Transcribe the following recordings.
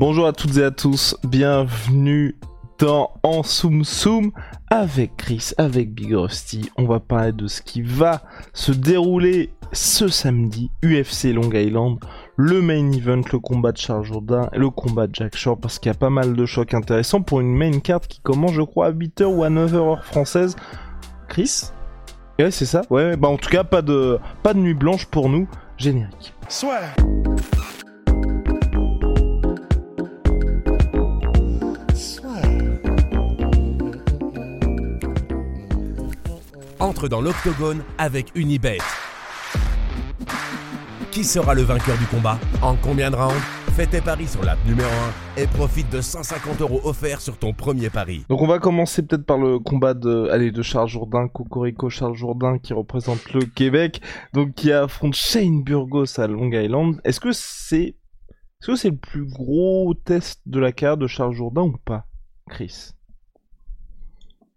Bonjour à toutes et à tous, bienvenue dans En Soum Soum avec Chris, avec Big Rusty. On va parler de ce qui va se dérouler ce samedi, UFC Long Island, le main event, le combat de Charles Jourdain et le combat de Jack Shore parce qu'il y a pas mal de chocs intéressants pour une main card qui commence je crois à 8h ou à 9h heure française. Chris? Ouais c'est ça, ouais, bah en tout cas pas de, pas de nuit blanche pour nous, générique. Soit. Entre dans l'octogone avec Unibet. Qui sera le vainqueur du combat En combien de rounds Fais tes paris sur l'app numéro 1 et profite de 150 euros offerts sur ton premier pari. Donc on va commencer peut-être par le combat de, allez, de Charles Jourdain, Cocorico Charles Jourdain qui représente le Québec, donc qui affronte Shane Burgos à Long Island. Est-ce que c'est, est-ce que c'est le plus gros test de la carrière de Charles Jourdain ou pas, Chris?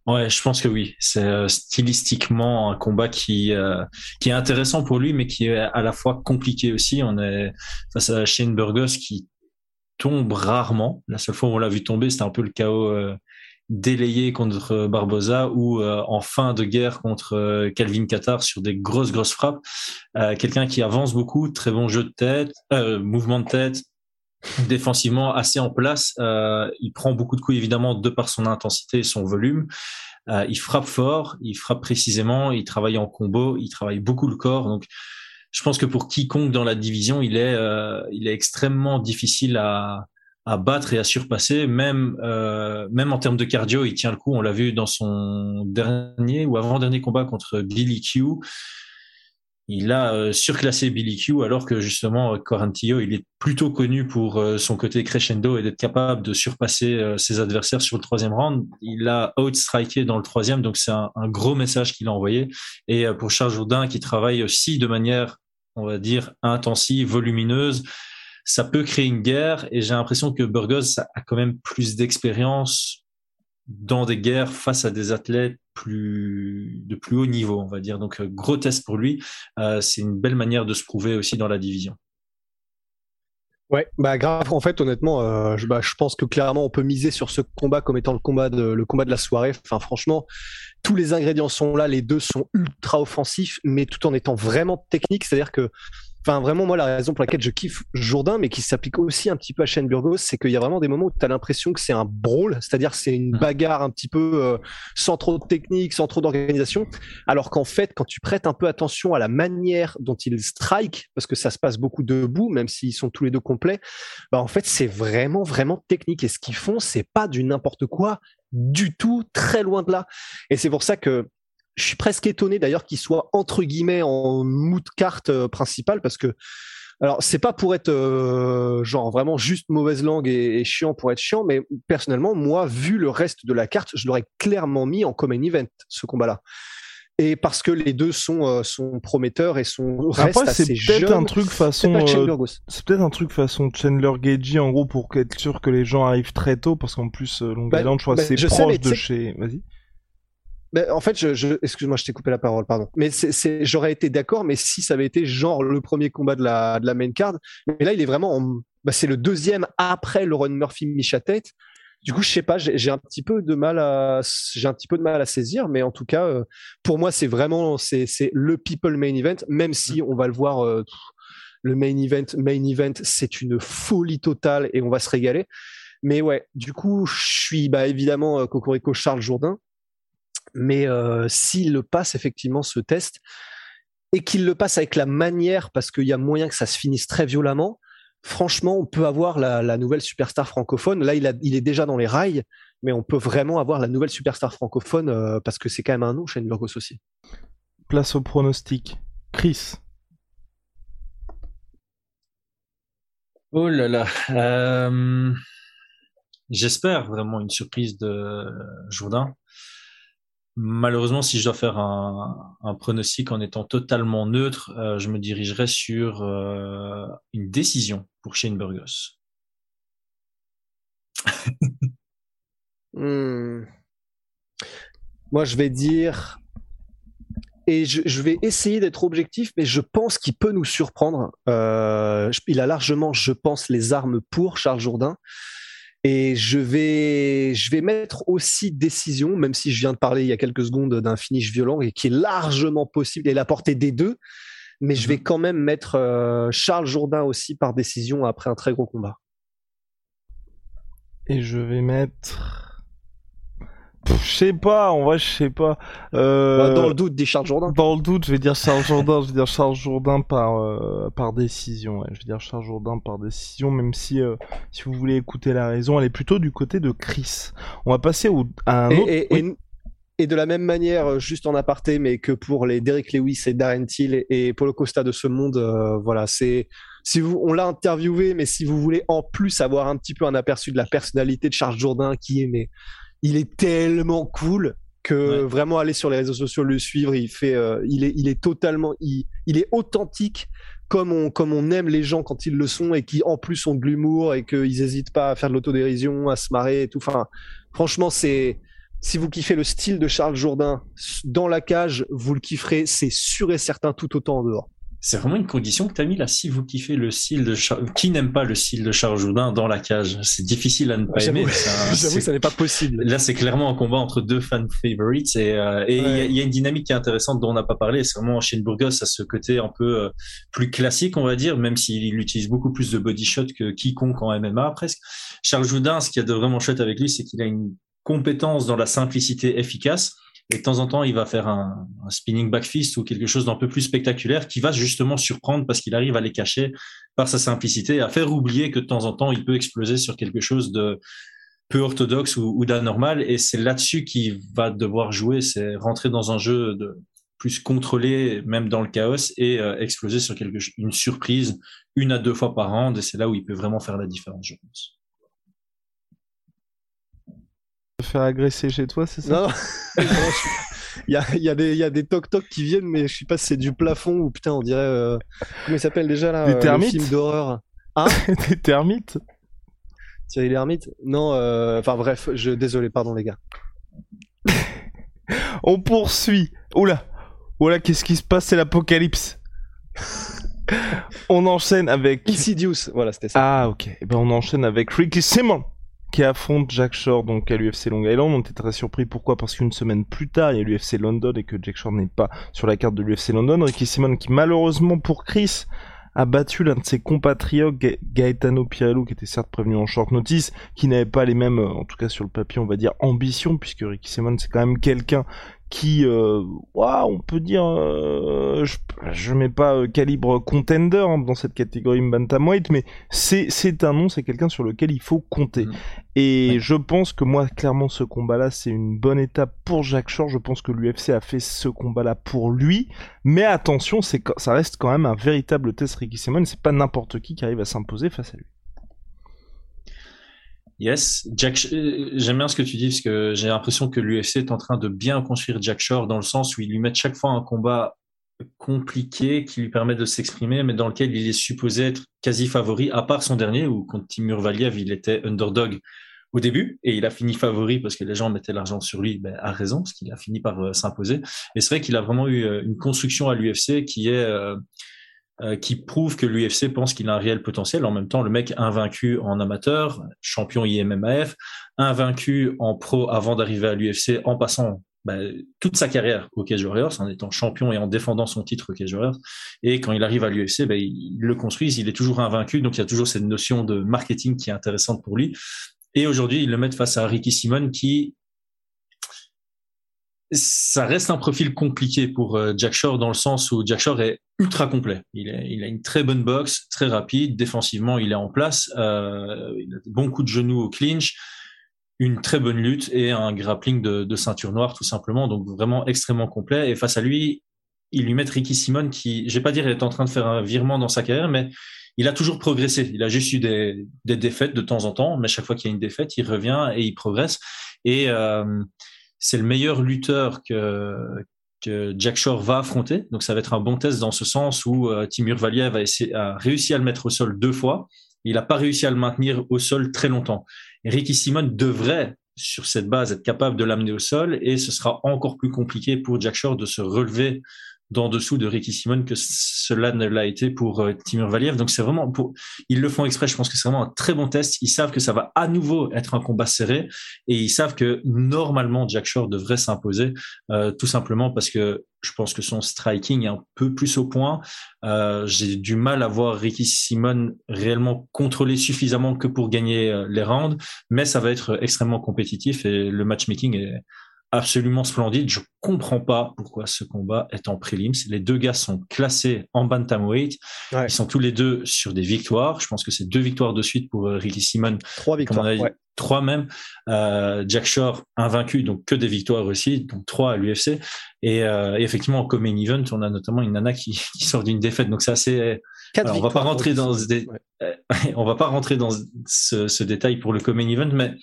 Ouais, je pense que oui. C'est euh, stylistiquement un combat qui euh, qui est intéressant pour lui, mais qui est à la fois compliqué aussi. On est face à Shane Burgos qui tombe rarement. La seule fois où on l'a vu tomber, c'était un peu le chaos euh, délayé contre Barboza ou en fin de guerre contre Calvin Qatar sur des grosses grosses frappes. Quelqu'un qui avance beaucoup, très bon jeu de tête, mouvement de tête, défensivement assez en place. Euh, il prend beaucoup de coups évidemment de par son intensité et son volume. Euh, il frappe fort, il frappe précisément, il travaille en combo, il travaille beaucoup le corps. Donc, je pense que pour quiconque dans la division, il est, euh, il est extrêmement difficile à, à battre et à surpasser. Même, même en termes de cardio, il tient le coup. On l'a vu dans son dernier ou avant-dernier combat contre Billy Q il a euh, surclassé Billy Q alors que justement euh, Corantillo il est plutôt connu pour euh, son côté crescendo et d'être capable de surpasser ses adversaires sur le troisième round. Il a outstriké dans le troisième, donc c'est un, gros message qu'il a envoyé. Et pour Charles Jourdain qui travaille aussi de manière, on va dire, intensive, volumineuse, ça peut créer une guerre. Et j'ai l'impression que Burgos a quand même plus d'expérience dans des guerres face à des athlètes de plus haut niveau, on va dire. Donc euh, gros test pour lui. Euh, c'est une belle manière de se prouver aussi dans la division. Ouais, bah grave. En fait, honnêtement, euh, je, bah, je pense que clairement on peut miser sur ce combat comme étant le combat de le combat de la soirée. Enfin, franchement, tous les ingrédients sont là. Les deux sont ultra offensifs, mais tout en étant vraiment techniques. C'est-à-dire que Enfin, vraiment, moi, la raison pour laquelle je kiffe Jourdain, mais qui s'applique aussi un petit peu à Shane Burgos, c'est qu'il y a vraiment des moments où tu as l'impression que c'est un brawl, c'est-à-dire c'est une mmh. bagarre un petit peu euh, sans trop de technique, sans trop d'organisation, alors qu'en fait, quand tu prêtes un peu attention à la manière dont ils strike, parce que ça se passe beaucoup debout, même s'ils sont tous les deux complets, bah en fait, c'est vraiment, vraiment technique. Et ce qu'ils font, c'est pas du n'importe quoi du tout, très loin de là. Et c'est pour ça que je suis presque étonné d'ailleurs qu'il soit entre guillemets en mood carte euh, principale parce que alors c'est pas pour être euh, genre vraiment juste mauvaise langue et, chiant pour être chiant, mais personnellement moi vu le reste de la carte, je l'aurais clairement mis en common event ce combat-là. Et parce que les deux sont euh, sont prometteurs et sont restent Après, c'est peut-être un truc façon c'est peut-être un truc façon Chandler Gagey en gros pour être sûr que les gens arrivent très tôt parce qu'en plus Long bah, Island je crois bah, c'est proche de chez vas-y en fait, je, excuse-moi, je t'ai coupé la parole, pardon. Mais c'est, j'aurais été d'accord, mais si ça avait été genre le premier combat de la, de la main card, mais là, il est vraiment, bah, c'est le deuxième après le Ron Murphy Micha Tête. Du coup, je sais pas, j'ai un petit peu de mal à, j'ai un petit peu de mal à saisir, mais en tout cas, euh, pour moi, c'est vraiment, c'est, le people main event, même si on va le voir, euh, le main event, main event, c'est une folie totale et on va se régaler. Mais ouais, du coup, je suis bah, évidemment euh, Cocorico Charles Jourdain. Mais euh, s'il le passe effectivement ce test et qu'il le passe avec la manière, parce qu'il y a moyen que ça se finisse très violemment, franchement, on peut avoir la, nouvelle superstar francophone. Là, il, est déjà dans les rails, mais on peut vraiment avoir la nouvelle superstar francophone euh, parce que c'est quand même un nom, Shane Burgos aussi. Place au pronostic. Chris Oh là là. Euh, j'espère vraiment une surprise de Jourdain. Malheureusement, si je dois faire un, pronostic en étant totalement neutre, euh, je me dirigerai sur euh, une décision pour Shane Burgos. Hmm. Moi, je vais dire, et je, vais essayer d'être objectif, mais je pense qu'il peut nous surprendre. Euh, il a largement, je pense, les armes pour Charles Jourdain. Et je vais, je vais mettre aussi décision, même si je viens de parler il y a quelques secondes d'un finish violent et qui est largement possible et la portée des deux. Mais je vais mhm. quand même mettre euh, Charles Jourdain aussi par décision après un très gros combat. Et je vais mettre je sais pas, en vrai, je sais pas. Euh... Bah, dans le doute, des Charles Jourdain. Dans le doute, je vais dire Charles Jourdain, je vais dire Charles Jourdain par euh, par décision. Ouais. Je vais dire Charles Jourdain par décision, même si euh, si vous voulez écouter la raison, elle est plutôt du côté de Chris. On va passer au, à un autre. Et, et, de la même manière, juste en aparté, mais que pour les Derek Lewis et Darren Till et Paulo Costa de ce monde, voilà, c'est si vous, on l'a interviewé, mais si vous voulez en plus avoir un petit peu un aperçu de la personnalité de Charles Jourdain, qui est mais il est tellement cool que vraiment aller sur les réseaux sociaux le suivre il fait euh, il est il est totalement il, il, est authentique comme on comme on aime les gens quand ils le sont et qui en plus ont de l'humour et qu'ils hésitent pas à faire de l'autodérision à se marrer et tout. Enfin franchement c'est si vous kiffez le style de Charles Jourdain dans la cage vous le kifferez c'est sûr et certain tout autant en dehors c'est vraiment une condition que tu as mis là. Si vous kiffez le style de qui n'aime pas le style de Charles Jourdain dans la cage, c'est difficile à ne pas aimer. J'avoue que ça n'est pas possible. Là, c'est clairement un combat entre deux fan favorites et euh, il y, a une dynamique qui est intéressante dont on n'a pas parlé. C'est vraiment Shane Burgos à ce côté un peu euh, plus classique, on va dire, même s'il utilise beaucoup plus de body shot que quiconque en MMA presque. Charles Jourdain, ce qu'il y a de vraiment chouette avec lui, c'est qu'il a une compétence dans la simplicité efficace et de temps en temps, il va faire un, spinning back fist ou quelque chose d'un peu plus spectaculaire qui va justement surprendre parce qu'il arrive à les cacher par sa simplicité, à faire oublier que de temps en temps, il peut exploser sur quelque chose de peu orthodoxe ou, ou d'anormal. Et c'est là-dessus qu'il va devoir jouer, c'est rentrer dans un jeu de plus contrôlé, même dans le chaos, et euh, exploser sur quelque, une surprise une à deux fois par an. Et c'est là où il peut vraiment faire la différence, je pense faire agresser chez toi, c'est ça Non, il y a, y, a des, y a des toc-toc qui viennent, mais je sais pas si c'est du plafond ou putain, on dirait. Euh... Comment il s'appelle déjà là Des euh, termites film d'horreur? Hein? Des termites? Thierry Lhermitte? Non, euh... enfin bref, je... désolé, pardon les gars. on poursuit. Oula Oula, qu'est-ce qui se passe? C'est l'apocalypse. on enchaîne avec. Insidious, voilà, c'était ça. Ah, ok. Et eh ben, on enchaîne avec Ricky Simon qui affronte Jack Shore donc à l'UFC Long Island. On était très surpris. Pourquoi? Parce qu'une semaine plus tard, il y a l'UFC London et que Jack Shore n'est pas sur la carte de l'UFC London. Ricky Simon qui malheureusement pour Chris a battu l'un de ses compatriotes, Gaetano Pirello, qui était certes prévenu en short notice, qui n'avait pas les mêmes, en tout cas sur le papier, on va dire, ambitions, puisque Ricky Simon, c'est quand même quelqu'un qui, euh, on peut dire, euh, je, je mets pas euh, calibre contender hein, dans cette catégorie bantamweight, mais c'est un nom, c'est quelqu'un sur lequel il faut compter. Mm. Et je pense que moi, clairement, ce combat-là, c'est une bonne étape pour Jack Shore. Je pense que l'UFC a fait ce combat-là pour lui, mais attention, c'est ça reste quand même un véritable test Ricky Simon. C'est pas n'importe qui qui arrive à s'imposer face à lui. Yes, Jack, euh, j'aime bien ce que tu dis parce que j'ai l'impression que l'UFC est en train de bien construire Jack Shore dans le sens où ils lui mettent chaque fois un combat compliqué qui lui permet de s'exprimer, mais dans lequel il est supposé être quasi favori, à part son dernier où contre Timur Valiev, il était underdog au début et il a fini favori parce que les gens mettaient l'argent sur lui, ben, à raison, parce qu'il a fini par euh, s'imposer. Et c'est vrai qu'il a vraiment eu euh, une construction à l'UFC qui est qui prouve que l'UFC pense qu'il a un réel potentiel. En même temps, le mec invaincu en amateur, champion IMMAF, invaincu en pro avant d'arriver à l'UFC en passant bah, toute sa carrière au Cage Warriors, en étant champion et en défendant son titre au Cage Warriors. Et quand il arrive à l'UFC, bah, le construit, il est toujours invaincu, donc il y a toujours cette notion de marketing qui est intéressante pour lui. Et aujourd'hui, il le met face à Ricky Simon qui ça reste un profil compliqué pour euh, Jack Shore dans le sens où Jack Shore est ultra complet. Il, il a une très bonne boxe, très rapide. Défensivement, il est en place. Euh, il a bon coups de genoux au clinch, une très bonne lutte et un grappling de, ceinture noire tout simplement. Donc vraiment extrêmement complet. Et face à lui, ils lui mettent Ricky Simon qui, je vais pas dire, il est en train de faire un virement dans sa carrière, mais il a toujours progressé. Il a juste eu des, des défaites de temps en temps, mais chaque fois qu'il y a une défaite, il revient et il progresse. Et euh, c'est le meilleur lutteur que, que Jack Shore va affronter. Donc ça va être un bon test dans ce sens où euh, Timur Valiev a, réussi à le mettre au sol deux fois. Il n'a pas réussi à le maintenir au sol très longtemps. Ricky Simon devrait sur cette base être capable de l'amener au sol et ce sera encore plus compliqué pour Jack Shore de se relever d'en dessous de Ricky Simon que cela ne l'a été pour euh, Timur Valiev. Donc c'est vraiment pour ils le font exprès. Je pense que c'est vraiment un très bon test. Ils savent que ça va à nouveau être un combat serré et ils savent que normalement Jack Shore devrait s'imposer euh, tout simplement parce que je pense que son striking est un peu plus au point. Euh, J'ai du mal à voir Ricky Simon réellement contrôler suffisamment que pour gagner euh, les rounds, mais ça va être extrêmement compétitif et le matchmaking est absolument splendide. Je comprends pas pourquoi ce combat est en prélims. Les deux gars sont classés en bantamweight. Ils sont tous les deux sur des victoires. Je pense que c'est deux victoires de suite pour euh, Ricky Simon. Trois victoires. Trois même. Euh, Jack Shore invaincu, donc que des victoires aussi, donc trois à l'UFC. Et, euh, et, effectivement, en main event, on a notamment une nana qui, qui sort d'une défaite. Donc c'est assez. Alors, on va pas rentrer dans des... on va pas rentrer dans ce, ce détail pour le main event, mais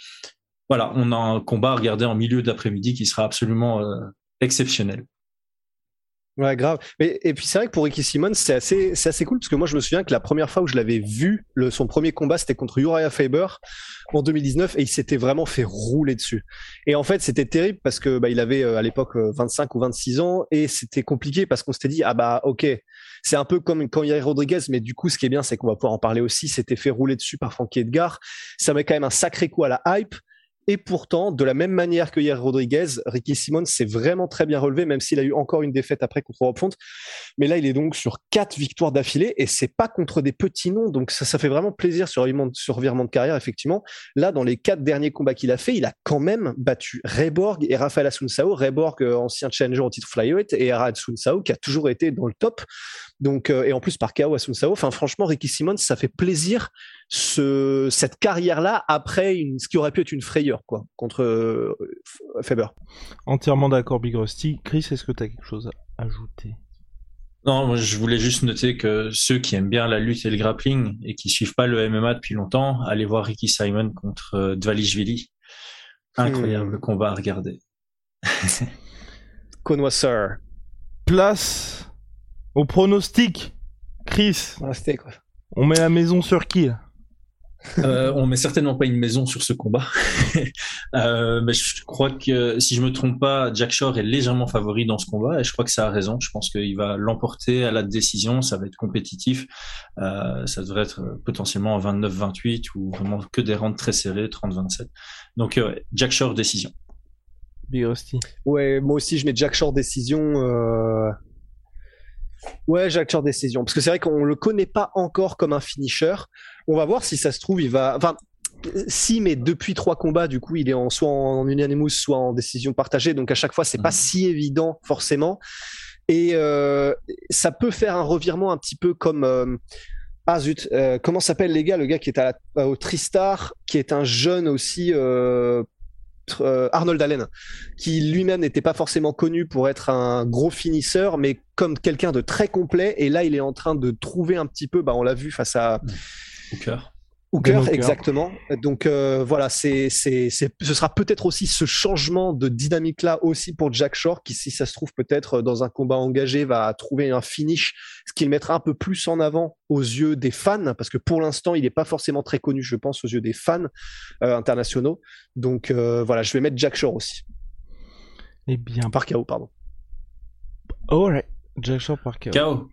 voilà, on a un combat à regarder en milieu d'après-midi qui sera absolument euh, exceptionnel. Ouais, grave. et puis c'est vrai que pour Ricky Simon, c'est assez, assez cool parce que moi je me souviens que la première fois où je l'avais vu, son premier combat c'était contre Uriah Faber en 2019 et il s'était vraiment fait rouler dessus. Et en fait c'était terrible parce que bah, il avait euh, à l'époque 25 euh, ou 26 ans et c'était compliqué parce qu'on s'était dit ah bah ok c'est un peu comme quand il y a Rodriguez mais du coup ce qui est bien c'est qu'on va pouvoir en parler aussi. C'était fait rouler dessus par Frankie Edgar. Ça met quand même un sacré coup à la hype. Et pourtant, de la même manière que hier Rodriguez, Ricky Simon s'est vraiment très bien relevé, même s'il a eu encore une défaite après contre Rob Font. Mais là, il est donc sur quatre victoires d'affilée et c'est pas contre des petits noms. Donc ça, ça fait vraiment plaisir sur sur revirement de carrière, effectivement. Là, dans les quatre derniers combats qu'il a fait, il a quand même battu Reborg et Rafael Asunsao. Reborg, euh, ancien challenger au titre flyweight, et Ara Asunsao, qui a toujours été dans le top. Donc, euh, et en plus par KO Asunsao. Enfin, franchement, Ricky Simon, ça fait plaisir ce, cette carrière-là après une, ce qui aurait pu être une frayeur quoi, contre euh, Faber. Entièrement d'accord, Big Rusty. Chris, est-ce que tu as quelque chose à ajouter? Non, moi, je voulais juste noter que ceux qui aiment bien la lutte et le grappling et qui suivent pas le MMA depuis longtemps, allez voir Ricky Simon contre euh, Dvalishvili. Incroyable hmm. combat à regarder. Connoisseur. Place au pronostic. Chris. quoi. On met la maison sur qui? Euh, on met certainement pas une maison sur ce combat. euh, mais je crois que si je me trompe pas, Jack Shore est légèrement favori dans ce combat et je crois que ça a raison. Je pense qu'il va l'emporter à la décision. Ça va être compétitif. Euh, ça devrait être potentiellement 29-28 ou vraiment que des rentes très serrées, 30-27. Donc euh, Jack Shore décision. Big Rusty. Ouais, moi aussi je mets Jack Shore décision. Ouais, Jack Shore décision. Parce que c'est vrai qu'on le connaît pas encore comme un finisher. On va voir si ça se trouve, il va. Enfin, si, mais depuis trois combats, du coup, il est en soit en unanimous, soit en décision partagée. Donc à chaque fois, c'est pas mhm. si évident forcément. Et euh, ça peut faire un revirement un petit peu comme. Euh, ah zut, euh, comment s'appelle les gars Le gars qui est à au Tristar, qui est un jeune aussi euh, Arnold Allen, qui lui-même n'était pas forcément connu pour être un gros finisseur, mais comme quelqu'un de très complet. Et là, il est en train de trouver un petit peu, bah, on l'a vu face à Hooker. Hooker, exactement. Donc euh, voilà, c'est, c'est, c'est, ce sera peut-être aussi ce changement de dynamique là aussi pour Jack Shore, qui si ça se trouve peut-être dans un combat engagé va trouver un finish, ce qui le mettra un peu plus en avant aux yeux des fans, parce que pour l'instant il n'est pas forcément très connu, je pense, aux yeux des fans euh, internationaux. Donc euh, voilà, je vais mettre Jack Shore aussi. Eh bien, par KO, pardon. ouais, Jack Shore par KO. KO.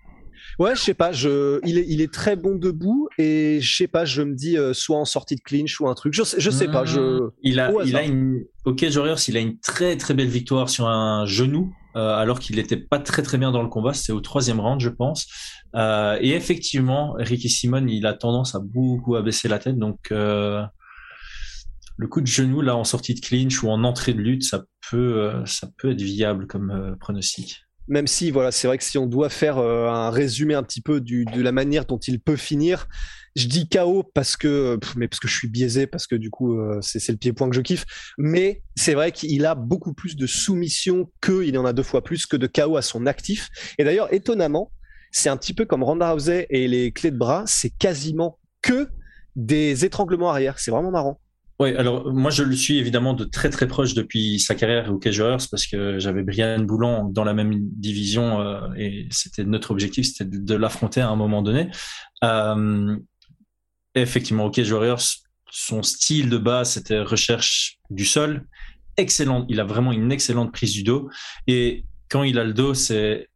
Ouais, je sais pas. Je, il est, il est très bon debout et je sais pas. Je me dis euh, soit en sortie de clinch ou un truc. Je sais, je sais pas. Je. Mmh. Il a, il a une. Ok, Warriors, il a une très très belle victoire sur un genou. Euh, alors qu'il n'était pas très très bien dans le combat, c'était au troisième round, je pense. Euh, et effectivement, Ricky Simon, il a tendance à beaucoup abaisser la tête, donc le coup de genou là en sortie de clinch ou en entrée de lutte, ça peut, ça peut être viable comme pronostic. Même si voilà, c'est vrai que si on doit faire euh, un résumé un petit peu du, de la manière dont il peut finir, je dis KO parce que, mais parce que je suis biaisé, parce que du coup, euh, c'est le pied-point que je kiffe. Mais c'est vrai qu'il a beaucoup plus de soumission que, il en a deux fois plus que de KO à son actif. Et d'ailleurs, étonnamment, c'est un petit peu comme Ronda Rousey et les clés de bras, c'est quasiment que des étranglements arrière. C'est vraiment marrant. Oui, alors moi je le suis évidemment de très très proche depuis sa carrière au Cage Warriors parce que j'avais Brian Boulan dans la même division euh, et c'était notre objectif, c'était de, l'affronter à un moment donné. Euh, effectivement, au Cage Warriors, son style de base c'était recherche du sol, excellent. Il a vraiment une excellente prise du dos et quand il a le dos, c'est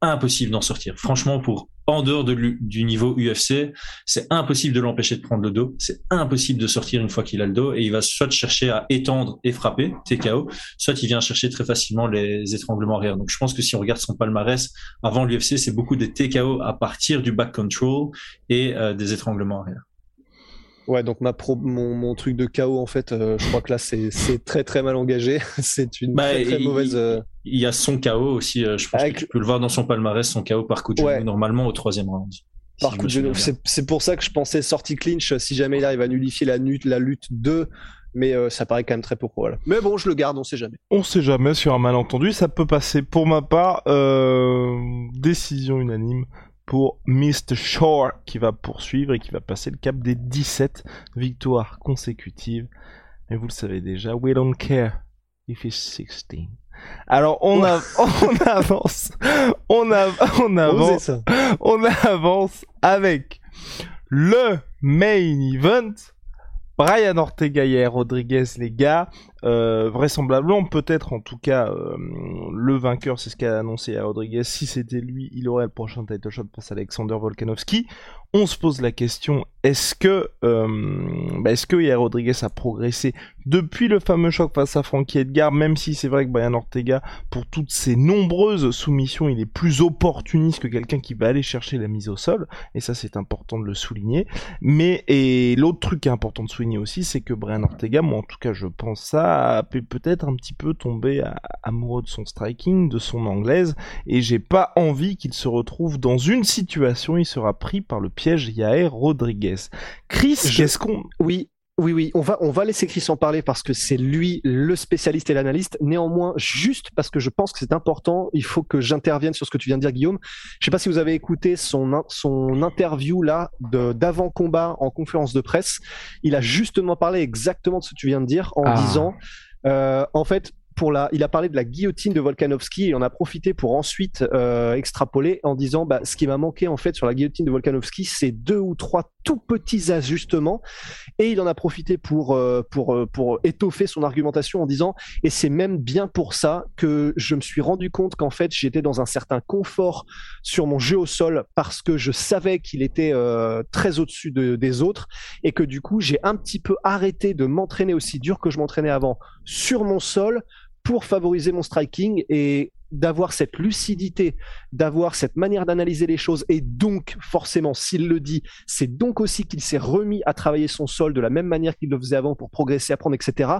impossible d'en sortir. Franchement, pour en dehors de, du niveau UFC, c'est impossible de l'empêcher de prendre le dos. C'est impossible de sortir une fois qu'il a le dos et il va soit chercher à étendre et frapper, TKO, soit il vient chercher très facilement les étranglements arrière. Donc je pense que si on regarde son palmarès avant l'UFC, c'est beaucoup des TKO à partir du back control et euh, des étranglements arrière. Ouais, donc ma pro, mon, mon, truc de KO, en fait, euh, je crois que là, c'est très très mal engagé. c'est une bah, très, mauvaise. Euh, il, y a son KO aussi. Euh, je pense que tu peux le voir dans son palmarès, son KO par coup de genou, normalement au troisième round. Par coup de genou. C'est pour ça que je pensais sortie clinch, si jamais il arrive à nullifier la, lutte, la lutte 2. Mais ça paraît quand même très peu probable. Mais bon, je le garde, on sait jamais. On sait jamais sur un malentendu, ça peut passer. Pour ma part, décision unanime pour Mr. Shore qui va poursuivre et qui va passer le cap des 17 victoires consécutives. Mais vous le savez déjà, we don't care if he's 16. Alors on, on avance, on, on avance, on avance avec le main event. Brian Ortega et Rodriguez, les gars. Euh, vraisemblablement, peut-être en tout cas, euh, le vainqueur, c'est ce qu'a annoncé à Rodriguez. Si c'était lui, il aurait le prochain title shot face à Alexander Volkanovski. On se pose la question est-ce que euh, bah, est-ce que Yair Rodriguez a progressé depuis le fameux choc face à Frankie Edgar, même si c'est vrai que Brian Ortega, pour toutes ses nombreuses soumissions, il est plus opportuniste que quelqu'un qui va aller chercher la mise au sol, et ça c'est important de le souligner. Mais et l'autre truc qui est important de souligner aussi, c'est que Brian Ortega, moi en tout cas je pense ça, peut-être un petit peu tombé amoureux de son striking, de son anglaise, et j'ai pas envie qu'il se retrouve dans une situation, il sera pris par le piège Yair Rodriguez. Chris, qu'est-ce qu'on... Oui, oui, oui, on va, on va laisser Chris en parler parce que c'est lui le spécialiste et l'analyste. Néanmoins, juste parce que je pense que c'est important, il faut que j'intervienne sur ce que tu viens de dire, Guillaume. Je sais pas si vous avez écouté son, son interview là d'avant combat en conférence de presse. Il a justement parlé exactement de ce que tu viens de dire en ah. disant, euh, en fait, il a parlé de la guillotine de Volkanovski et on a profité pour ensuite euh, extrapoler en disant bah, ce qui m'a manqué en fait sur la guillotine de Volkanovski, c'est deux ou trois tout petits ajustements. Et il en a profité pour euh, pour euh, pour étoffer son argumentation en disant et c'est même bien pour ça que je me suis rendu compte qu'en fait j'étais dans un certain confort sur mon jeu au sol parce que je savais qu'il était très au-dessus des autres et que du coup j'ai un petit peu arrêté de m'entraîner aussi dur que je m'entraînais avant sur mon sol pour favoriser mon striking et d'avoir cette lucidité, d'avoir cette manière d'analyser les choses, et donc forcément, s'il le dit, c'est donc aussi qu'il s'est remis à travailler son sol de la même manière qu'il le faisait avant pour progresser, apprendre, etc.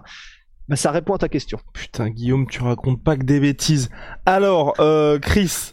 Bah, ça répond à ta question. Putain, Guillaume, tu racontes pas que des bêtises. Alors, euh, Chris,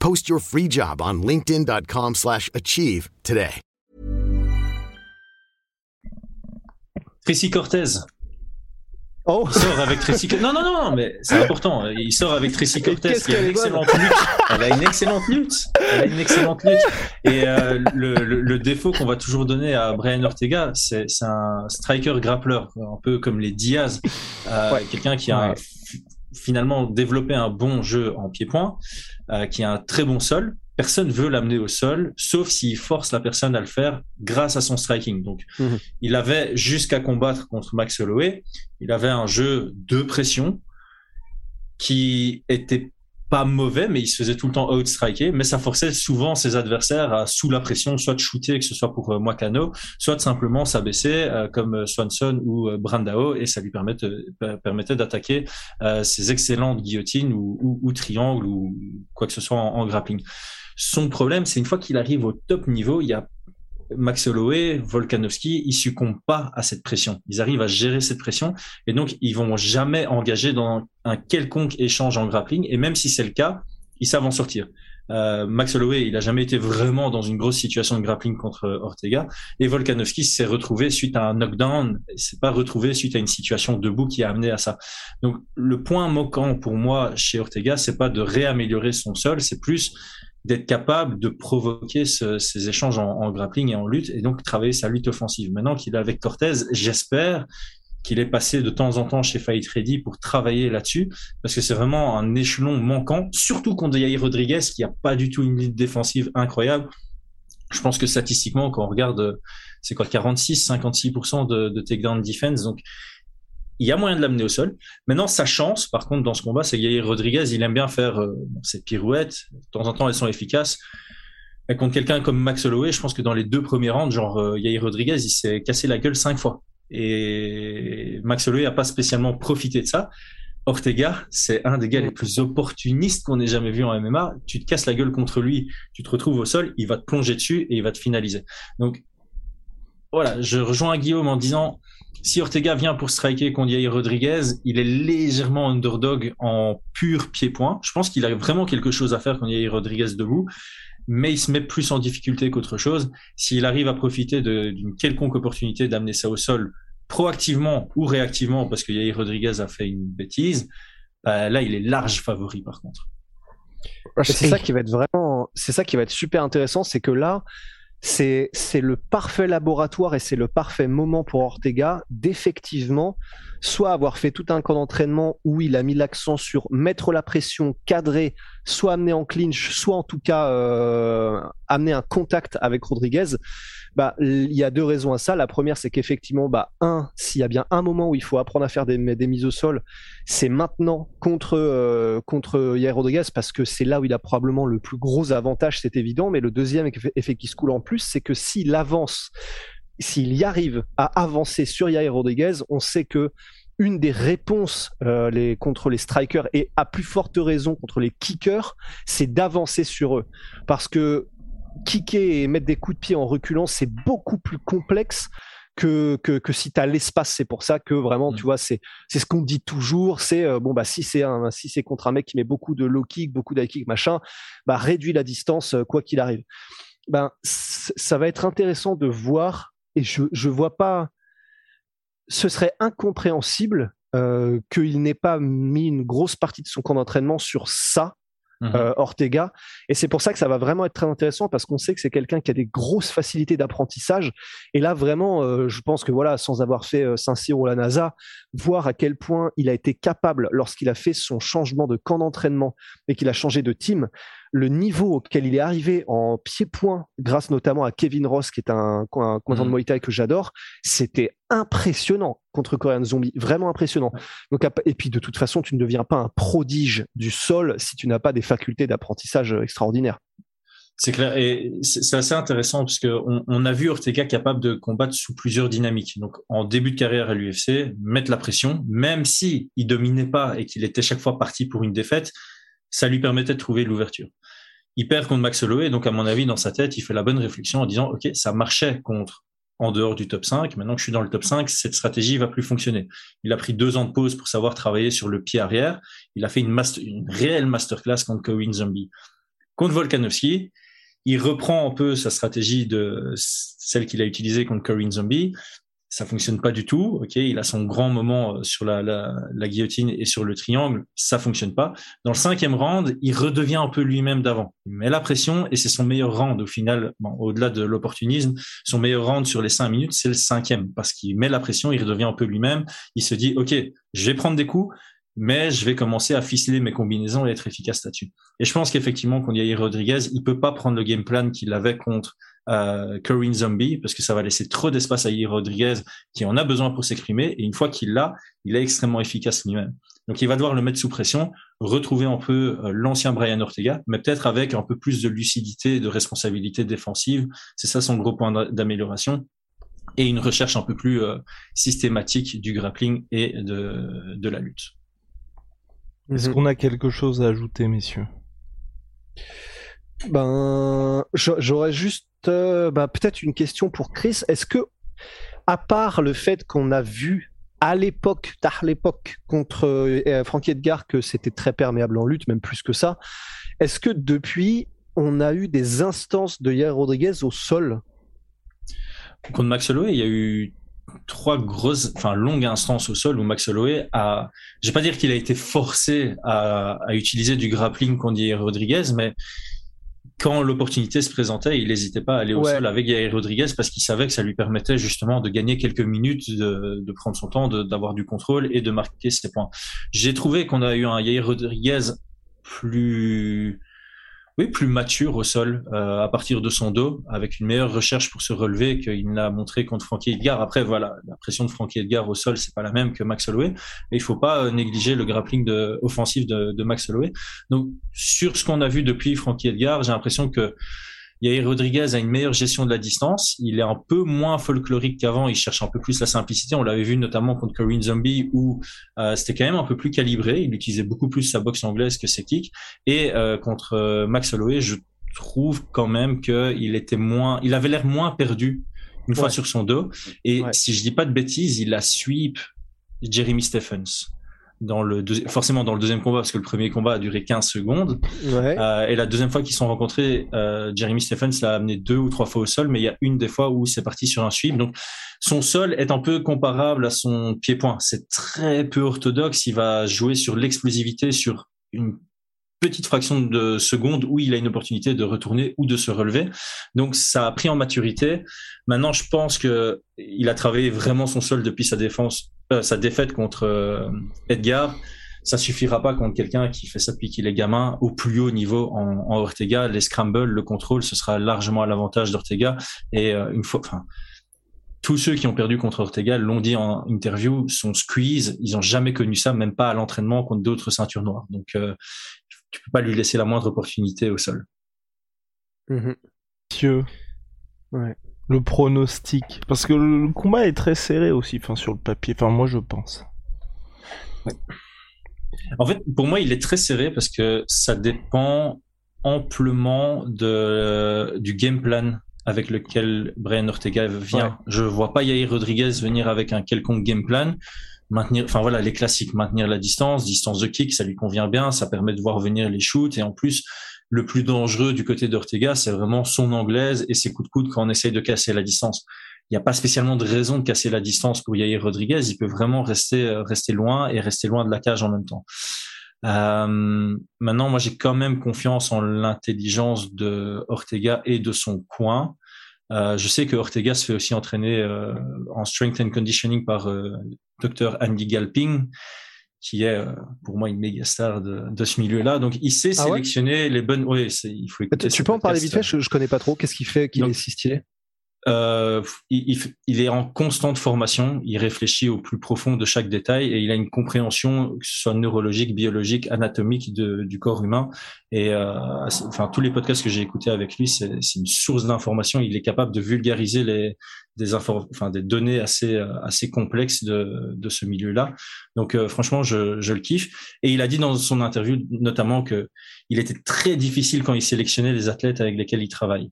Post your free job on linkedin.com slash achieve today. Tracy Cortez. Oh. Il sort avec Tracy Non, non, non, mais c'est important. Il sort avec Tracy Cortez qui a une excellente lutte. Elle a une excellente lutte. Elle a une excellente lutte. Et euh, le, le, le, défaut qu'on va toujours donner à Brian Ortega, c'est un striker grappleur, un peu comme les Diaz. Euh, ouais. Quelqu'un qui a ouais finalement développer un bon jeu en pied-point, euh, qui a un très bon sol. Personne veut l'amener au sol, sauf s'il force la personne à le faire grâce à son striking. Donc, mhm. il avait jusqu'à combattre contre Max Holloway, il avait un jeu de pression qui était pas mauvais, mais il se faisait tout le temps outstriker, mais ça forçait souvent ses adversaires à, sous la pression, soit de shooter, que ce soit pour euh, soit de simplement s'abaisser, euh, comme euh, Swanson ou Brandao, et ça lui permettait, d'attaquer ses excellentes guillotines ou, ou, triangles ou quoi que ce soit en, en grappling. Son problème, c'est une fois qu'il arrive au top niveau, il y a Max Holloway, Volkanovski, ils succombent pas à cette pression. Ils arrivent à gérer cette pression et donc ils vont jamais engager dans un quelconque échange en grappling. Et même si c'est le cas, ils savent en sortir. Euh, Max Holloway, il a jamais été vraiment dans une grosse situation de grappling contre Ortega. Et Volkanovski s'est retrouvé suite à un knockdown, s'est pas retrouvé suite à une situation debout qui a amené à ça. Donc le point moquant pour moi chez Ortega, c'est pas de réaméliorer son sol, c'est plus d'être capable de provoquer ces échanges en, grappling et en lutte et donc travailler sa lutte offensive. Maintenant qu'il est avec Cortez, j'espère qu'il est passé de temps en temps chez Fight Ready pour travailler là-dessus parce que c'est vraiment un échelon manquant, surtout contre Yair Rodriguez qui a pas du tout une lutte défensive incroyable. Je pense que statistiquement, quand on regarde, c'est quoi, 46, 56% de, de takedown defense, donc il y a moyen de l'amener au sol. Maintenant, sa chance, par contre, dans ce combat, c'est Yair Rodriguez, il aime bien faire euh, ses pirouettes. De temps en temps, elles sont efficaces. Mais contre quelqu'un comme Max Holloway, je pense que dans les deux premiers rounds, genre euh, Yair Rodriguez, il s'est cassé la gueule cinq fois. Et Max Holloway n'a pas spécialement profité de ça. Ortega, c'est un des gars les plus opportunistes qu'on ait jamais vu en MMA. Tu te casses la gueule contre lui, tu te retrouves au sol, il va te plonger dessus et il va te finaliser. Donc voilà, je rejoins Guillaume en disant si Ortega vient pour striker contre Yair Rodriguez, il est légèrement underdog en pur pied-point. Je pense qu'il a vraiment quelque chose à faire contre Yair Rodriguez debout, mais il se met plus en difficulté qu'autre chose. S'il arrive à profiter d'une quelconque opportunité d'amener ça au sol proactivement ou réactivement parce que Yair Rodriguez a fait une bêtise, bah, là, il est large favori par contre. C'est ça qui va être vraiment, c'est ça qui va être super intéressant, c'est que là, c'est le parfait laboratoire et c'est le parfait moment pour Ortega d'effectivement soit avoir fait tout un camp d'entraînement où il a mis l'accent sur mettre la pression, cadrer, soit amener en clinch, soit en tout cas euh, amener un contact avec Rodriguez. Bah, il y a deux raisons à ça. La première, c'est qu'effectivement, bah, un, s'il y a bien un moment où il faut apprendre à faire des, mises au sol, c'est maintenant contre euh, contre Yair Rodriguez parce que c'est là où il a probablement le plus gros avantage, c'est évident. Mais le deuxième effet qui se coule en plus, c'est que s'il avance, s'il y arrive à avancer sur Yair Rodriguez, on sait que une des réponses euh, contre les strikers et à plus forte raison contre les kickers, c'est d'avancer sur eux. Parce que kicker et mettre des coups de pied en reculant, c'est beaucoup plus complexe que, que, si tu as l'espace. C'est pour ça que vraiment, tu mm. vois, c'est ce qu'on dit toujours. C'est euh, bon, bah, si c'est si c'est contre un mec qui met beaucoup de low kick, beaucoup d'high kick, machin, bah, réduis la distance, euh, quoi qu'il arrive. Ben, ça va être intéressant de voir, et je, je vois pas, ce serait incompréhensible euh, qu'il n'ait pas mis une grosse partie de son camp d'entraînement sur ça Mmh euh, Ortega. Et c'est pour ça que ça va vraiment être très intéressant parce qu'on sait que c'est quelqu'un qui a des grosses facilités d'apprentissage. Et là, vraiment, euh, je pense que voilà, sans avoir fait euh, Saint-Cyr ou la NASA, voir à quel point il a été capable, lorsqu'il a fait son changement de camp d'entraînement et qu'il a changé de team, le niveau auquel il est arrivé en pied-point, grâce notamment à Kevin Ross, qui est un, un combattant de mmh. Muay Thai que j'adore, c'était impressionnant contre Korean Zombie, vraiment impressionnant. Donc, et puis de toute façon, tu ne deviens pas un prodige du sol si tu n'as pas des facultés d'apprentissage extraordinaires. C'est clair, et c'est assez intéressant parce qu'on on a vu Ortega capable de combattre sous plusieurs dynamiques. Donc, en début de carrière à l'UFC, mettre la pression, même si il dominait pas et qu'il était chaque fois parti pour une défaite, ça lui permettait de trouver l'ouverture. Il perd contre Max Holloway, donc à mon avis, dans sa tête, il fait la bonne réflexion en disant, OK, ça marchait contre en dehors du top 5. Maintenant que je suis dans le top 5, cette stratégie va plus fonctionner. Il a pris deux ans de pause pour savoir travailler sur le pied arrière. Il a fait une, master, une réelle masterclass contre Corinne Zombie. Contre Volkanovski, il reprend un peu sa stratégie de celle qu'il a utilisée contre Corinne Zombie ça fonctionne pas du tout. Ok, il a son grand moment euh, sur la, guillotine et sur le triangle, ça fonctionne pas. Dans le cinquième round, il redevient un peu lui-même d'avant. Il met la pression et c'est son meilleur round au final. Au-delà de l'opportunisme, son meilleur round sur les cinq minutes, c'est le cinquième parce qu'il met la pression, il redevient un peu lui-même. Il se dit, ok, je vais prendre des coups, mais je vais commencer à ficeler mes combinaisons et être efficace là-dessus. Et je pense qu'effectivement, quand il y a Rodriguez, il peut pas prendre le game plan qu'il avait contre euh, Corinne Zombie parce que ça va laisser trop d'espace à Yair Rodriguez qui en a besoin pour s'exprimer et une fois qu'il l'a, il est extrêmement efficace lui-même. Donc il va devoir le mettre sous pression, retrouver un peu euh, l'ancien Brian Ortega, mais peut-être avec un peu plus de lucidité et de responsabilité défensive. C'est ça son gros point d'amélioration. Et une recherche un peu plus euh, systématique du grappling et de, de la lutte. Est-ce Mhm. qu'on a quelque chose à ajouter, messieurs? Ben, j'a- j'aurais juste euh, bah, peut-être une question pour Chris. Est-ce que, à part le fait qu'on a vu à l'époque, à l'époque contre euh, Frankie Edgar que c'était très perméable en lutte, même plus que ça, est-ce que depuis on a eu des instances de Yair Rodriguez au sol? Contre Max Holloway, il y a eu trois grosses, enfin longues instances au sol où Max Holloway a, je vais pas dire qu'il a été forcé à, à utiliser du grappling contre Yair Rodriguez, mais quand l'opportunité se présentait, il n'hésitait pas à aller au Ouais. sol avec Yair Rodriguez parce qu'il savait que ça lui permettait justement de gagner quelques minutes, de, de prendre son temps, d'avoir du contrôle et de marquer ses points. J'ai trouvé qu'on a eu un Yair Rodriguez plus, plus mature au sol euh, à partir de son dos, avec une meilleure recherche pour se relever qu'il n'a montré contre Frankie Edgar. Après, voilà, la pression de Frankie Edgar au sol, c'est pas la même que Max Holloway. Et il faut pas euh, négliger le grappling de, offensif de, de Max Holloway. Donc, sur ce qu'on a vu depuis Frankie Edgar, j'ai l'impression que Yair Rodriguez a une meilleure gestion de la distance. Il est un peu moins folklorique qu'avant. Il cherche un peu plus la simplicité. On l'avait vu notamment contre Corinne Zombie où euh, c'était quand même un peu plus calibré. Il utilisait beaucoup plus sa boxe anglaise que ses kicks. Et euh, contre euh, Max Holloway, je trouve quand même qu'il était moins, il avait l'air moins perdu une fois sur son dos. Et Ouais. si je dis pas de bêtises, il a sweep Jeremy Stephens dans le forcément dans le deuxième combat parce que le premier combat a duré 15 secondes Ouais. euh, et la deuxième fois qu'ils sont rencontrés, euh, Jeremy Stephens l'a amené deux ou trois fois au sol, mais il y a une des fois où c'est parti sur un sweep. Donc son sol est un peu comparable à son pied-point. C'est très peu orthodoxe. Il va jouer sur l'explosivité, sur une petite fraction de seconde où il a une opportunité de retourner ou de se relever. Donc ça a pris en maturité. Maintenant, je pense que il a travaillé vraiment son sol depuis sa défense, euh, sa défaite contre euh, Edgar ça suffira pas contre quelqu'un qui fait ça depuis qu'il est gamin au plus haut niveau en, Ortega. Les scrambles, le contrôle, ce sera largement à l'avantage d'Ortega. Et euh, une fois, enfin, tous ceux qui ont perdu contre Ortega l'ont dit en interview, son squeeze, ils ont jamais connu ça, même pas à l'entraînement contre d'autres ceintures noires. Donc, tu peux pas lui laisser la moindre opportunité au sol. Messieurs, Ouais. le pronostic. Parce que le combat est très serré aussi, enfin, sur le papier. Enfin, moi, je pense. En fait, pour moi, il est très serré parce que ça dépend amplement de, du game plan avec lequel Brian Ortega vient. Ouais. Je vois pas Yair Rodriguez venir avec un quelconque game plan. Maintenir, enfin voilà, les classiques, maintenir la distance, distance de kick, ça lui convient bien, ça permet de voir venir les shoots et en plus, le plus dangereux du côté d'Ortega, c'est vraiment son anglaise et ses coups de coude quand on essaye de casser la distance. Il n'y a pas spécialement de raison de casser la distance pour Yair Rodriguez. Il peut vraiment rester, euh, rester loin et rester loin de la cage en même temps. Euh, maintenant, moi, j'ai quand même confiance en l'intelligence de Ortega et de son coin. Euh, je sais que Ortega se fait aussi entraîner euh, en strength and conditioning par euh, Dr Andy Galping, qui est euh, pour moi une méga star de, de ce milieu-là. Donc, il sait Ah ouais? sélectionner les bonnes. Oui, il faut Tu, écouter. tu peux en parler vite fait? je, je connais pas trop. Qu'est-ce qui fait qu'il est si stylé? Euh, il, il est en constante formation, il réfléchit au plus profond de chaque détail et il a une compréhension, que ce soit neurologique, biologique, anatomique de- du corps humain. Et euh, enfin, tous les podcasts que j'ai écoutés avec lui, c'est une source d'information. Il est capable de vulgariser les, des, enfin, des données assez, euh, assez complexes de, de ce milieu-là. Donc euh, franchement, je, je le kiffe. Et il a dit dans son interview notamment que il était très difficile quand il sélectionnait les athlètes avec lesquels il travaille.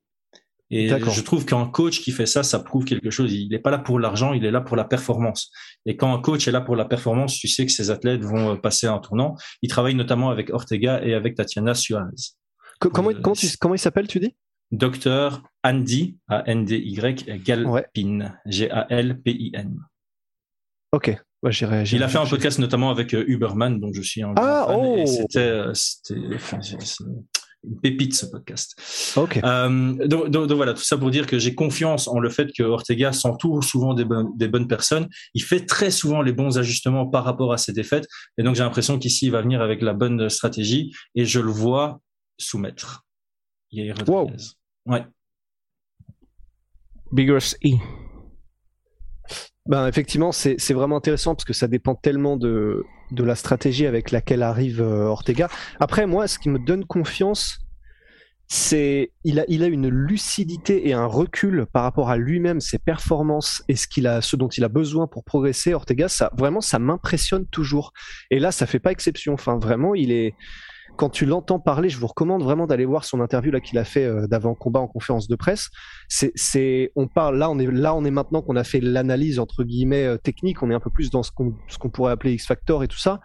Et je trouve qu'un coach qui fait ça, ça prouve quelque chose. Il n'est pas là pour l'argent, il est là pour la performance. Et quand un coach est là pour la performance, tu sais que ses athlètes vont euh, passer un tournant. Il travaille notamment avec Ortega et avec Tatiana Suarez. Comment, Euh, comment, tu- comment il s'appelle, tu dis? Docteur Andy, A-N-D-Y, Galpin, G-A-L-P-I-N. Ok. Ouais, j'irai- Il a fait un podcast notamment avec euh, Uberman, dont je suis un Ah, oh c'était, enfin, une pépite ce podcast. Euh, donc, donc- donc voilà, tout ça pour dire que j'ai confiance en le fait que Ortega s'entoure souvent des, bonnes- des bonnes personnes. Il fait très souvent les bons ajustements par rapport à ses défaites. Et donc j'ai l'impression qu'ici, il va venir avec la bonne stratégie et je le vois soumettre. Yair Rodriguez. Ouais. Biggers E. Ben, effectivement, c'est vraiment intéressant parce que ça dépend tellement de, de la stratégie avec laquelle arrive Ortega. Après, moi, ce qui me donne confiance, c'est il a, a une lucidité et un recul par rapport à lui-même, ses performances et ce dont il a besoin pour progresser. Ortega, ça vraiment, ça m'impressionne toujours. Et là, ça fait pas exception. Enfin, vraiment, il est quand tu l'entends parler, je vous recommande vraiment d'aller voir son interview là qu'il a fait euh, d'avant combat en conférence de presse. C'est, on parle là, on est là, on est maintenant qu'on a fait l'analyse entre guillemets euh, technique, on est un peu plus dans ce qu'on, ce qu'on pourrait appeler X Factor et tout ça.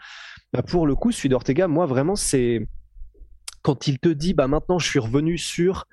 Bah pour le coup, celui d'Ortega, moi vraiment, c'est quand il te dit, bah maintenant, je suis revenu sur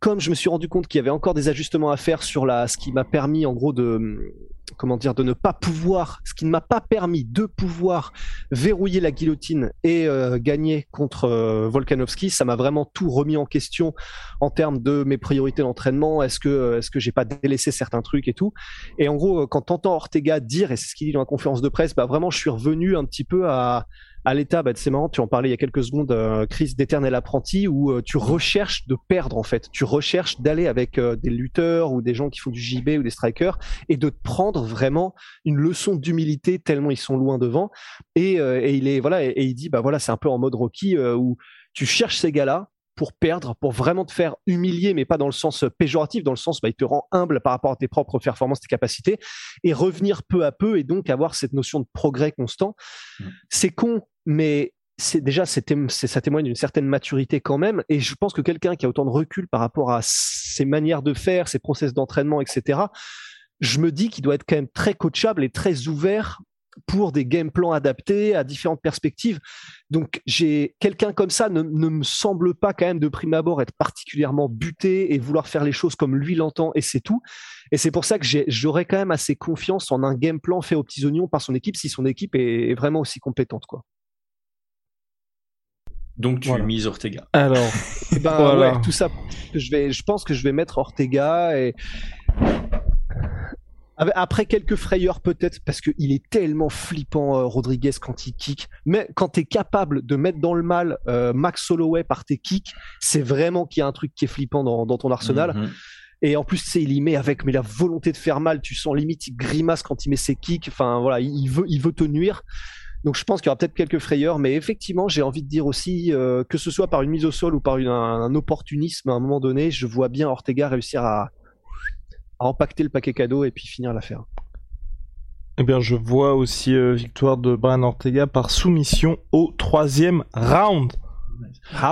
comme je me suis rendu compte qu'il y avait encore des ajustements à faire sur la, ce qui m'a permis en gros de, comment dire, de ne pas pouvoir, ce qui ne m'a pas permis de pouvoir verrouiller la guillotine et euh, gagner contre euh, Volkanovski, ça m'a vraiment tout remis en question en termes de mes priorités d'entraînement. Est-ce que, euh, est-ce que j'ai pas délaissé certains trucs et tout. Et en gros, quand t'entends Ortega dire, et c'est ce qu'il dit dans la conférence de presse, bah vraiment, je suis revenu un petit peu à, à l'état, bah, c'est marrant, tu en parlais il y a quelques secondes, euh, crise d'éternel apprenti, où euh, tu recherches de perdre en fait. Tu recherches d'aller avec euh, des lutteurs ou des gens qui font du JB ou des strikers et de te prendre vraiment une leçon d'humilité tellement ils sont loin devant. Et, et il est voilà, et, il dit bah voilà, c'est un peu en mode Rocky où tu cherches ces gars-là, pour perdre, pour vraiment te faire humilier, mais pas dans le sens péjoratif, dans le sens bah, il te rend humble par rapport à tes propres performances, tes capacités, et revenir peu à peu et donc avoir cette notion de progrès constant. Mmh. C'est con, mais c'est déjà ça témoigne d'une certaine maturité quand même, et je pense que quelqu'un qui a autant de recul par rapport à ses manières de faire, ses process d'entraînement, etc. Je me dis qu'il doit être quand même très coachable et très ouvert pour des game plans adaptés à différentes perspectives. Donc, j'ai quelqu'un comme ça ne, me semble pas quand même de prime abord être particulièrement buté et vouloir faire les choses comme lui l'entend et c'est tout. Et c'est pour ça que j'aurais quand même assez confiance en un game plan fait aux petits oignons par son équipe si son équipe est, vraiment aussi compétente, quoi. Donc tu mises Ortega. Alors, eh ben, ouais, tout ça, je vais, je pense que je vais mettre Ortega et après quelques frayeurs peut-être parce qu'il est tellement flippant euh, Rodriguez quand il kick. Mais quand tu es capable de mettre dans le mal euh, Max Holloway par tes kicks, c'est vraiment qu'il y a un truc qui est flippant dans, ton arsenal. Mhm. Et en plus, c'est il y met avec mais la volonté de faire mal. Tu sens limite il grimace quand il met ses kicks. Enfin voilà, il veut il veut te nuire. Donc je pense qu'il y aura peut-être quelques frayeurs, mais effectivement, j'ai envie de dire aussi euh, que ce soit par une mise au sol ou par un, opportunisme, à un moment donné, je vois bien Ortega réussir à, à empacter le paquet cadeau et puis finir l'affaire. Eh bien, je vois aussi euh, victoire de Brian Ortega par soumission au troisième round.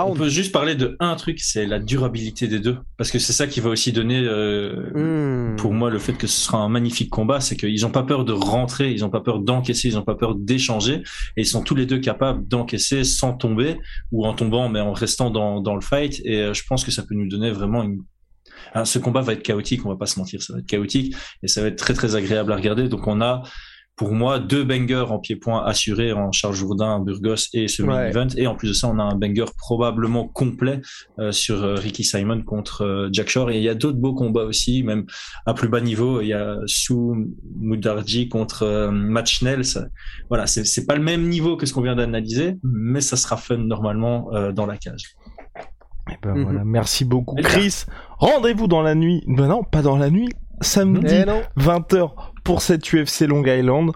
On peut juste parler de un truc, c'est la durabilité des deux, parce que c'est ça qui va aussi donner, euh, hmm. pour moi, le fait que ce sera un magnifique combat, c'est qu'ils n'ont pas peur de rentrer, ils n'ont pas peur d'encaisser, ils n'ont pas peur d'échanger, et ils sont tous les deux capables d'encaisser sans tomber ou en tombant, mais en restant dans, dans le fight. Et euh, je pense que ça peut nous donner vraiment une alors, ce combat va être chaotique, on va pas se mentir, ça va être chaotique et ça va être très très agréable à regarder. Donc on a pour moi deux bangers en pied-point assurés en Charles Jourdain, Burgos et ce main event. Et en plus de ça, on a un banger probablement complet euh, sur euh, Ricky Simon contre euh, Jack Shore. Et il y a d'autres beaux combats aussi, même à plus bas niveau. Il y a Sue Mudarji contre Matt Schnell. Ça, voilà, c'est pas le même niveau que ce qu'on vient d'analyser, mais ça sera fun normalement dans la cage. Voilà, mhm. merci beaucoup Chris. Rendez-vous dans la nuit. Ben non, pas dans la nuit. Samedi 20h eh pour cette UFC Long Island.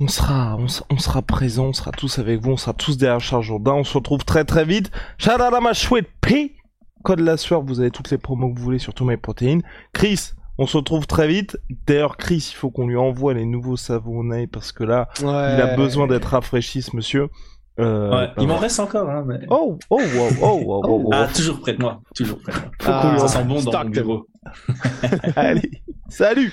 On sera, on, sera présent, on sera tous avec vous, on sera tous derrière Charles Jourdain. On se retrouve très très vite. Shadada ma chouette P. Code la sueur, vous avez toutes les promos que vous voulez sur tous mes protéines. Chris, on se retrouve très vite. D'ailleurs, Chris, il faut qu'on lui envoie les nouveaux savonnets parce que là, il a besoin d'être rafraîchi, ce monsieur. Euh, ouais, il m'en reste encore. Hein, mais... Oh, oh, wow, oh, oh, oh, Ah, toujours près de moi. Toujours près de moi. Ah, ça sent bon dans mon bureau. Allez, salut